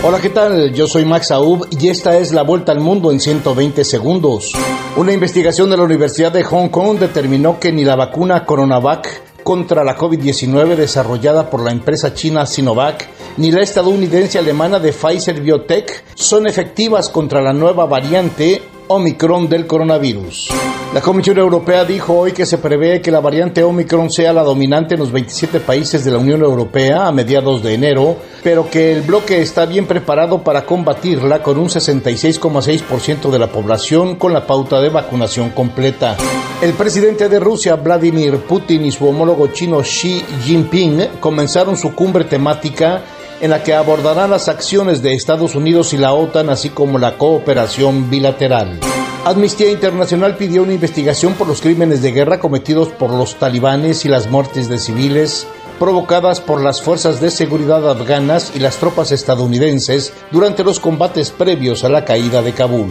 Hola, ¿qué tal? Yo soy Max Aub y esta es la vuelta al mundo en 120 segundos. Una investigación de la Universidad de Hong Kong determinó que ni la vacuna Coronavac contra la COVID-19 desarrollada por la empresa china Sinovac ni la estadounidense alemana de Pfizer Biotech son efectivas contra la nueva variante Omicron del coronavirus. La Comisión Europea dijo hoy que se prevé que la variante Omicron sea la dominante en los 27 países de la Unión Europea a mediados de enero, pero que el bloque está bien preparado para combatirla con un 66,6% de la población con la pauta de vacunación completa. El presidente de Rusia, Vladimir Putin, y su homólogo chino Xi Jinping comenzaron su cumbre temática en la que abordarán las acciones de Estados Unidos y la OTAN, así como la cooperación bilateral. Amnistía Internacional pidió una investigación por los crímenes de guerra cometidos por los talibanes y las muertes de civiles provocadas por las fuerzas de seguridad afganas y las tropas estadounidenses durante los combates previos a la caída de Kabul.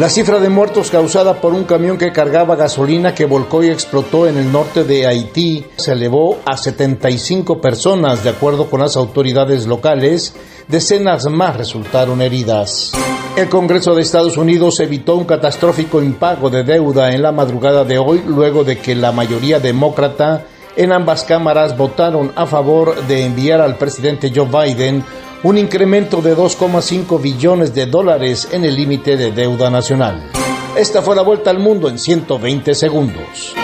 La cifra de muertos causada por un camión que cargaba gasolina que volcó y explotó en el norte de Haití se elevó a 75 personas, de acuerdo con las autoridades locales. Decenas más resultaron heridas. El Congreso de Estados Unidos evitó un catastrófico impago de deuda en la madrugada de hoy, luego de que la mayoría demócrata en ambas cámaras votaron a favor de enviar al presidente Joe Biden un incremento de 2,5 billones de dólares en el límite de deuda nacional. Esta fue la vuelta al mundo en 120 segundos.